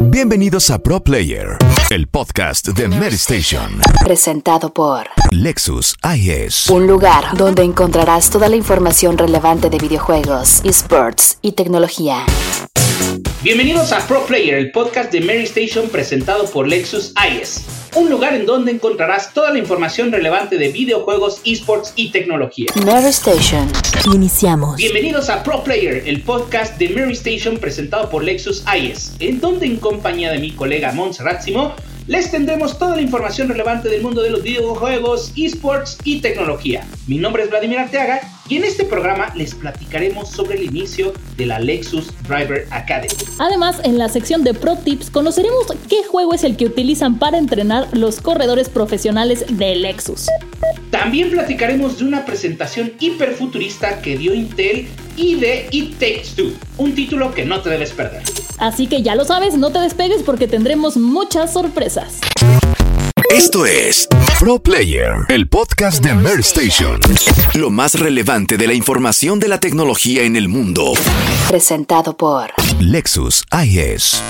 Bienvenidos a Pro Player, el podcast de Mary Station. Presentado por Lexus IS. Un lugar donde encontrarás toda la información relevante de videojuegos, esports y tecnología. Bienvenidos a Pro Player, el podcast de Mary Station presentado por Lexus IS. Un lugar en donde encontrarás toda la información relevante de videojuegos, esports y tecnología. Mary Station. Iniciamos. Bienvenidos a Pro Player, el podcast de Mary Station presentado por Lexus IS, en donde en compañía de mi colega Montserrat Simó les tendremos toda la información relevante del mundo de los videojuegos, esports y tecnología. Mi nombre es Vladimir Arteaga y en este programa les platicaremos sobre el inicio de la Lexus Driver Academy. Además, en la sección de Pro Tips conoceremos qué juego es el que utilizan para entrenar los corredores profesionales de Lexus. También platicaremos de una presentación hiperfuturista que dio Intel y de It Takes Two, un título que no te debes perder. Así que ya lo sabes, no te despegues porque tendremos muchas sorpresas. Esto es Pro Player, el podcast de Mary Station. Lo más relevante de la información de la tecnología en el mundo. Presentado por Lexus IS.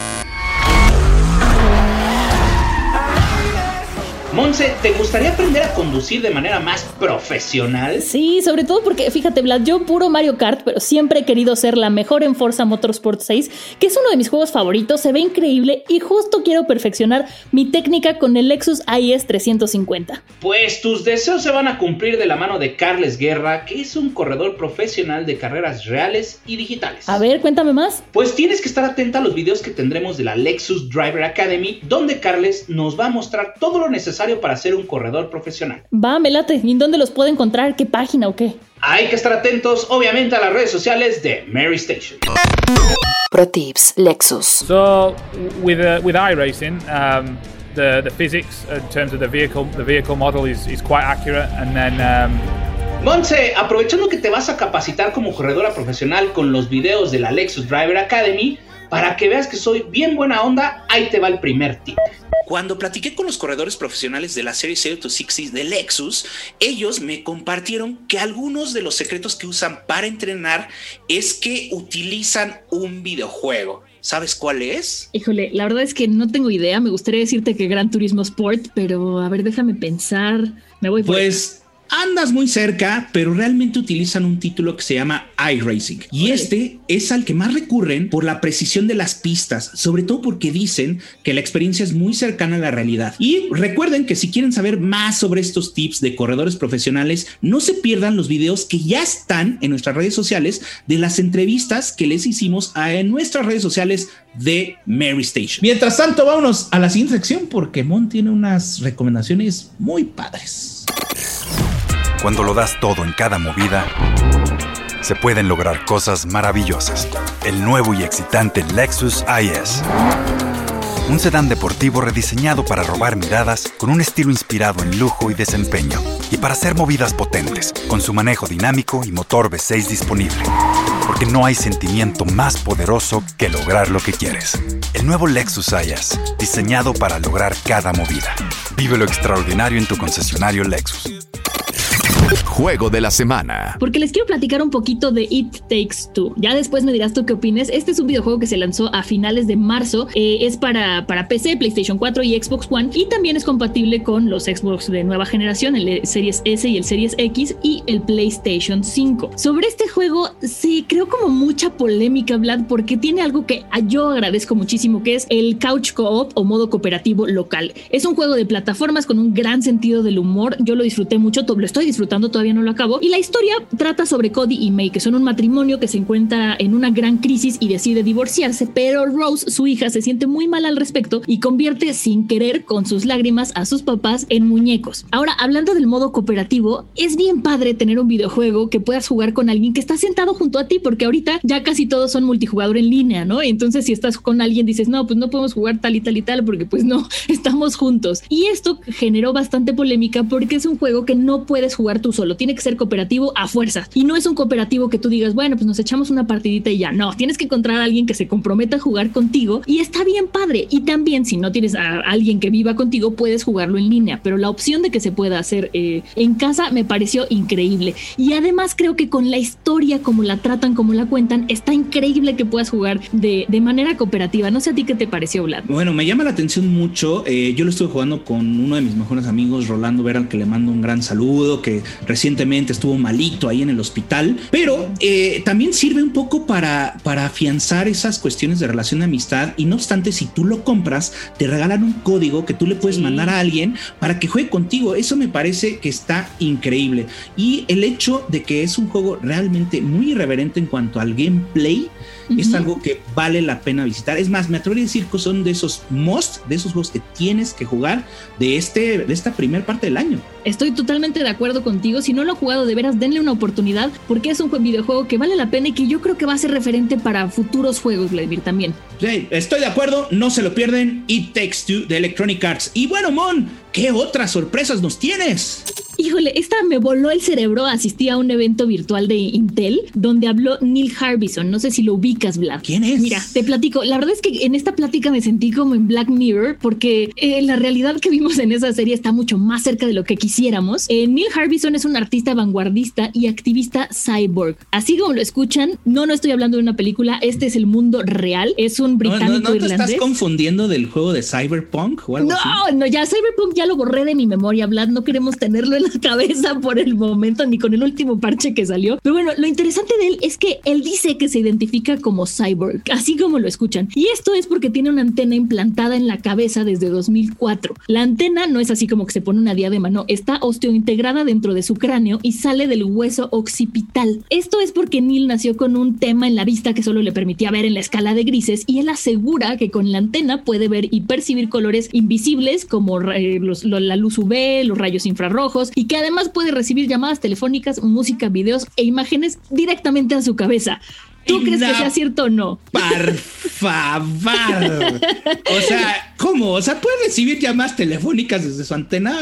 Monse, ¿te gustaría aprender a conducir de manera más profesional? Sí, sobre todo porque, fíjate, Vlad, yo puro Mario Kart, pero siempre he querido ser la mejor en Forza Motorsport 6, que es uno de mis juegos favoritos, se ve increíble y justo quiero perfeccionar mi técnica con el Lexus IS 350. Pues tus deseos se van a cumplir de la mano de Carles Guerra, que es un corredor profesional de carreras reales y digitales. A ver, cuéntame más. Pues tienes que estar atenta a los videos que tendremos de la Lexus Driver Academy, donde Carles nos va a mostrar todo lo necesario para ser un corredor profesional. Va, me late. ¿Y dónde los puedo encontrar? ¿Qué página o qué? Hay que estar atentos, obviamente, a las redes sociales de Mary Station. Pro Tips Lexus. So with uh, with iRacing, um, the the physics in terms of the vehicle the vehicle model is, is quite accurate, and then. Um, Monse, aprovechando que te vas a capacitar como corredora profesional con los videos de la Lexus Driver Academy, para que veas que soy bien buena onda, ahí te va el primer tip. Cuando platiqué con los corredores profesionales de la serie 0-60 de Lexus, ellos me compartieron que algunos de los secretos que usan para entrenar es que utilizan un videojuego. ¿Sabes cuál es? Híjole, la verdad es que no tengo idea. Me gustaría decirte que Gran Turismo Sport, pero a ver, déjame pensar. Me voy por Pues andas muy cerca, pero realmente utilizan un título que se llama iRacing. Y este es al que más recurren por la precisión de las pistas, sobre todo porque dicen que la experiencia es muy cercana a la realidad. Y recuerden que si quieren saber más sobre estos tips de corredores profesionales, no se pierdan los videos que ya están en nuestras redes sociales de las entrevistas que les hicimos en nuestras redes sociales de Mary Station. Mientras tanto, vámonos a la siguiente sección porque Mon tiene unas recomendaciones muy padres. Cuando lo das todo en cada movida, se pueden lograr cosas maravillosas. El nuevo y excitante Lexus IS. Un sedán deportivo rediseñado para robar miradas con un estilo inspirado en lujo y desempeño. Y para hacer movidas potentes, con su manejo dinámico y motor V6 disponible. Porque no hay sentimiento más poderoso que lograr lo que quieres. El nuevo Lexus IS, diseñado para lograr cada movida. Vive lo extraordinario en tu concesionario Lexus. Juego de la semana. Porque les quiero platicar un poquito de It Takes Two. Ya después me dirás tú qué opines. Este es un videojuego que se lanzó a finales de marzo. Eh, es para, para PC, PlayStation 4 y Xbox One. Y también es compatible con los Xbox de nueva generación, el Series S y el Series X y el PlayStation 5. Sobre este juego se creó como mucha polémica, Vlad, porque tiene algo que yo agradezco muchísimo, que es el Couch Co-op o modo cooperativo local. Es un juego de plataformas con un gran sentido del humor. Yo lo disfruté mucho, lo estoy disfrutando, todavía no lo acabo. Y la historia trata sobre Cody y May, que son un matrimonio que se encuentra en una gran crisis y decide divorciarse, pero Rose, su hija, se siente muy mal al respecto y convierte sin querer con sus lágrimas a sus papás en muñecos. Ahora, hablando del modo cooperativo, es bien padre tener un videojuego que puedas jugar con alguien que está sentado junto a ti, porque ahorita ya casi todos son multijugador en línea, ¿no? Entonces, si estás con alguien, dices, no, pues no podemos jugar tal y tal y tal, porque pues no, estamos juntos. Y esto generó bastante polémica porque es un juego que no puedes jugar tú solo, tiene que ser cooperativo a fuerzas. Y no es un cooperativo que tú digas, bueno, pues nos echamos una partidita y ya. No, tienes que encontrar a alguien que se comprometa a jugar contigo y está bien padre. Y también si no tienes a alguien que viva contigo, puedes jugarlo en línea. Pero la opción de que se pueda hacer eh, en casa me pareció increíble. Y además creo que con la historia, como la tratan, como la cuentan, está increíble que puedas jugar de, de manera cooperativa. No sé a ti qué te pareció, Vlad. Bueno, me llama la atención mucho. Eh, yo lo estuve jugando con uno de mis mejores amigos, Rolando Vera, al que le mando un gran saludo, que recientemente estuvo malito ahí en el hospital. Pero eh, también sirve un poco para, para afianzar esas cuestiones de relación de amistad. Y no obstante, si tú lo compras, te regalan un código que tú le puedes mandar a alguien para que juegue contigo. Eso me parece que está increíble. Y el hecho de que es un juego realmente muy irreverente en cuanto al gameplay es algo que vale la pena visitar. Es más, me atrevería a decir que son de esos most, de esos juegos que tienes que jugar de, este, de esta primera parte del año. Estoy totalmente de acuerdo contigo. Si no lo ha jugado, de veras, denle una oportunidad porque es un videojuego que vale la pena y que yo creo que va a ser referente para futuros juegos, Vladimir, también. Sí, estoy de acuerdo, no se lo pierden. It Takes Two de Electronic Arts. Y bueno, Mon, ¿qué otras sorpresas nos tienes? Híjole, esta me voló el cerebro. Asistí a un evento virtual de Intel donde habló Neil Harbison. No sé si lo ubicas, Vlad. ¿Quién es? Mira, te platico. La verdad es que en esta plática me sentí como en Black Mirror porque eh, la realidad que vimos en esa serie está mucho más cerca de lo que quisiéramos. Eh, Neil Harbison es un artista vanguardista y activista cyborg. Así como lo escuchan, no, no estoy hablando de una película. Este es el mundo real. Es un británico no, no, no, irlandés. te estás confundiendo del juego de Cyberpunk o algo no, así? no, ya Cyberpunk ya lo borré de mi memoria, Vlad. No queremos tenerlo en la cabeza por el momento, ni con el último parche que salió. Pero bueno, lo interesante de él es que él dice que se identifica como cyborg, así como lo escuchan. Y esto es porque tiene una antena implantada en la cabeza desde 2004. La antena no es así como que se pone una diadema, no, está osteointegrada dentro de su cráneo y sale del hueso occipital. Esto es porque Neil nació con un tema en la vista que solo le permitía ver en la escala de grises y él asegura que con la antena puede ver y percibir colores invisibles como eh, la luz UV, los rayos infrarrojos y que además puede recibir llamadas telefónicas, música, videos e imágenes directamente a su cabeza. ¿Tú crees que sea cierto o no? Por favor. O sea, ¿cómo? O sea, ¿puede recibir llamadas telefónicas desde su antena?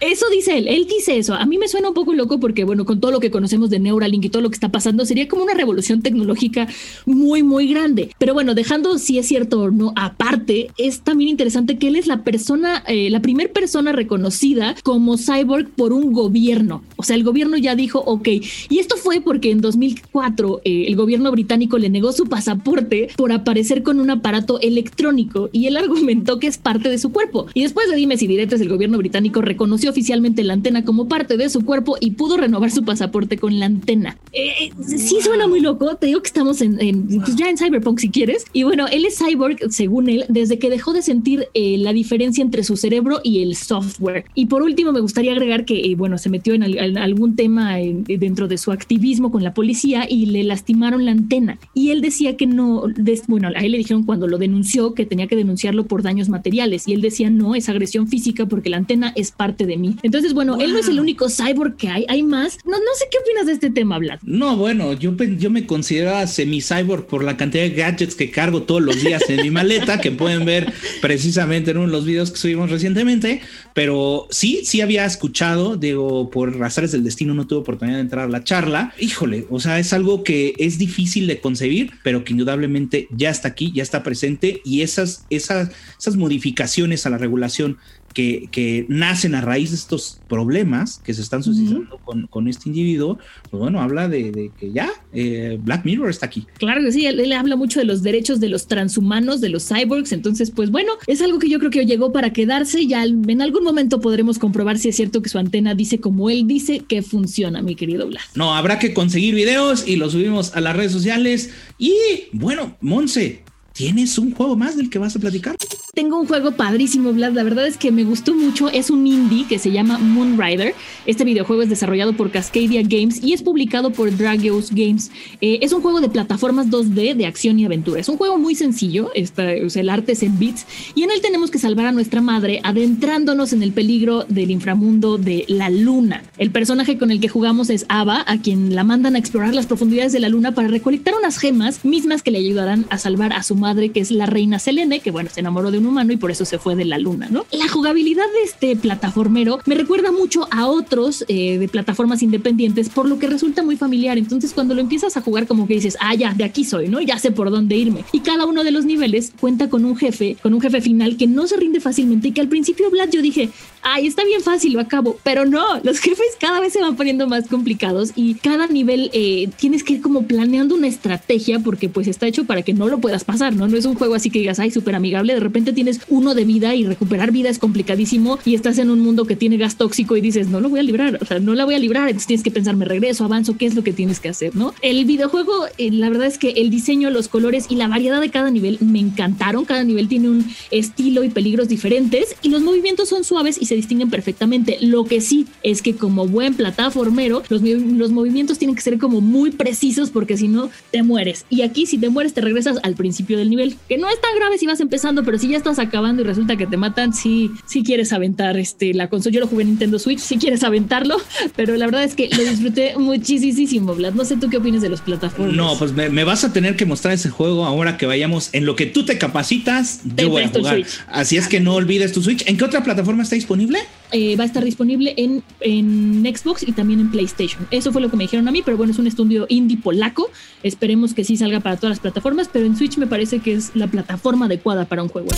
Eso dice él, él dice eso. A mí me suena un poco loco porque, bueno, con todo lo que conocemos de Neuralink y todo lo que está pasando, sería como una revolución tecnológica muy, muy grande. Pero bueno, dejando si es cierto o no aparte, es también interesante que él es la persona, eh, la primera persona reconocida como cyborg por un gobierno. O sea, el gobierno ya dijo, ok. Y esto fue porque en 2004 eh, el gobierno británico le negó su pasaporte por aparecer con un aparato electrónico y él argumentó que es parte de su cuerpo. Y después de dimes y diretes, el gobierno británico reconoció oficialmente la antena como parte de su cuerpo y pudo renovar su pasaporte con la antena. Eh, eh, sí suena muy loco, te digo que estamos en, pues ya en Cyberpunk si quieres. Y bueno, él es cyborg, según él, desde que dejó de sentir eh, la diferencia entre su cerebro y el software. Y por último, me gustaría agregar que, eh, bueno, se metió en, al- en algún tema en- dentro de su activismo con la policía y le lastimaron la antena. Y él decía que no, des- bueno, a él le dijeron cuando lo denunció que tenía que denunciarlo por daños materiales. Y él decía, no, es agresión física porque la antena es parte de mí. Entonces, bueno, él no es el único cyborg que hay, hay más. No, no sé qué opinas de este tema, Vlad. No, bueno, yo, yo me consideraba semi-cyborg por la cantidad de gadgets que cargo todos los días en mi maleta, que pueden ver precisamente en uno de los videos que subimos recientemente. Pero sí, sí había escuchado, digo, por razones del destino no tuve oportunidad de entrar a la charla. Híjole, o sea, es algo que es difícil de concebir, pero que indudablemente ya está aquí, ya está presente y esas, esas, esas modificaciones a la regulación que, que nacen a raíz de estos problemas que se están suscitando con, con este individuo, pues bueno, habla de, de que ya eh, Black Mirror está aquí. Claro que sí, él, él habla mucho de los derechos de los transhumanos, de los cyborgs, entonces pues bueno, es algo que yo creo que llegó para quedarse, ya al- en algún momento podremos comprobar si es cierto que su antena dice como él dice que funciona, mi querido Blas. No, habrá que conseguir videos y los subimos a las redes sociales. Y bueno, Monse, ¿tienes un juego más del que vas a platicar? Tengo un juego padrísimo, Vlad. La verdad es que me gustó mucho. Es un indie que se llama Moonrider. Este videojuego es desarrollado por Cascadia Games y es publicado por Dragos Games. Eh, es un juego de plataformas 2D de acción y aventura. Es un juego muy sencillo. Está, o sea, el arte es en bits. Y en él tenemos que salvar a nuestra madre adentrándonos en el peligro del inframundo de la luna. El personaje con el que jugamos es Ava, a quien la mandan a explorar las profundidades de la luna para recolectar unas gemas mismas que le ayudarán a salvar a su madre madre, que es la reina Selene, que bueno, se enamoró de un humano y por eso se fue de la luna, ¿no? La jugabilidad de este plataformero me recuerda mucho a otros eh, de plataformas independientes, por lo que resulta muy familiar. Entonces, cuando lo empiezas a jugar, como que dices, ah, ya, de aquí soy, ¿no? Ya sé por dónde irme. Y cada uno de los niveles cuenta con un jefe, con un jefe final que no se rinde fácilmente y que al principio, Vlad, yo dije, ay, está bien fácil, lo acabo. Pero no, los jefes cada vez se van poniendo más complicados y cada nivel eh, tienes que ir como planeando una estrategia porque pues está hecho para que no lo puedas pasar, ¿no? No es un juego así que digas, ay, súper amigable, de repente tienes uno de vida y recuperar vida es complicadísimo y estás en un mundo que tiene gas tóxico y dices, no lo voy a librar, o sea, no la voy a librar, entonces tienes que pensar, me regreso, avanzo, qué es lo que tienes que hacer, ¿no? El videojuego, eh, la verdad es que el diseño, los colores y la variedad de cada nivel me encantaron, cada nivel tiene un estilo y peligros diferentes y los movimientos son suaves y se distinguen perfectamente. Lo que sí es que como buen plataformero, los, los movimientos tienen que ser como muy precisos porque si no te mueres. Y aquí si te mueres te regresas al principio del nivel, que no es tan grave si vas empezando, pero si ya estás acabando y resulta que te matan, sí, sí quieres aventar este, la consola. Yo lo jugué en Nintendo Switch, si quieres aventarlo, pero la verdad es que lo disfruté muchísimo, Vlad. No sé tú qué opinas de los plataformas. No, pues me, vas a tener que mostrar ese juego ahora que vayamos en lo que tú te capacitas. yo voy a jugar. Así es que no olvides tu Switch. ¿En qué otra plataforma está disponible? Eh, va a estar disponible en, en Xbox y también en PlayStation. Eso fue lo que me dijeron a mí, pero bueno, es un estudio indie polaco. Esperemos que sí salga para todas las plataformas, pero en Switch me parece que es la plataforma adecuada para un juego.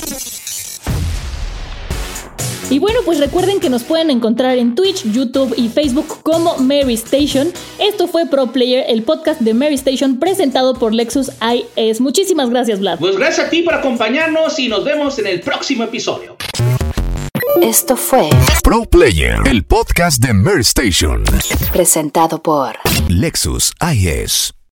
Y bueno, pues recuerden que nos pueden encontrar en Twitch, YouTube y Facebook como Mary Station. Esto fue Pro Player, el podcast de Mary Station presentado por Lexus IS. Muchísimas gracias, Vlad. Pues gracias a ti por acompañarnos y nos vemos en el próximo episodio. Esto fue Pro Player, el podcast de Mary Station. Presentado por Lexus IS.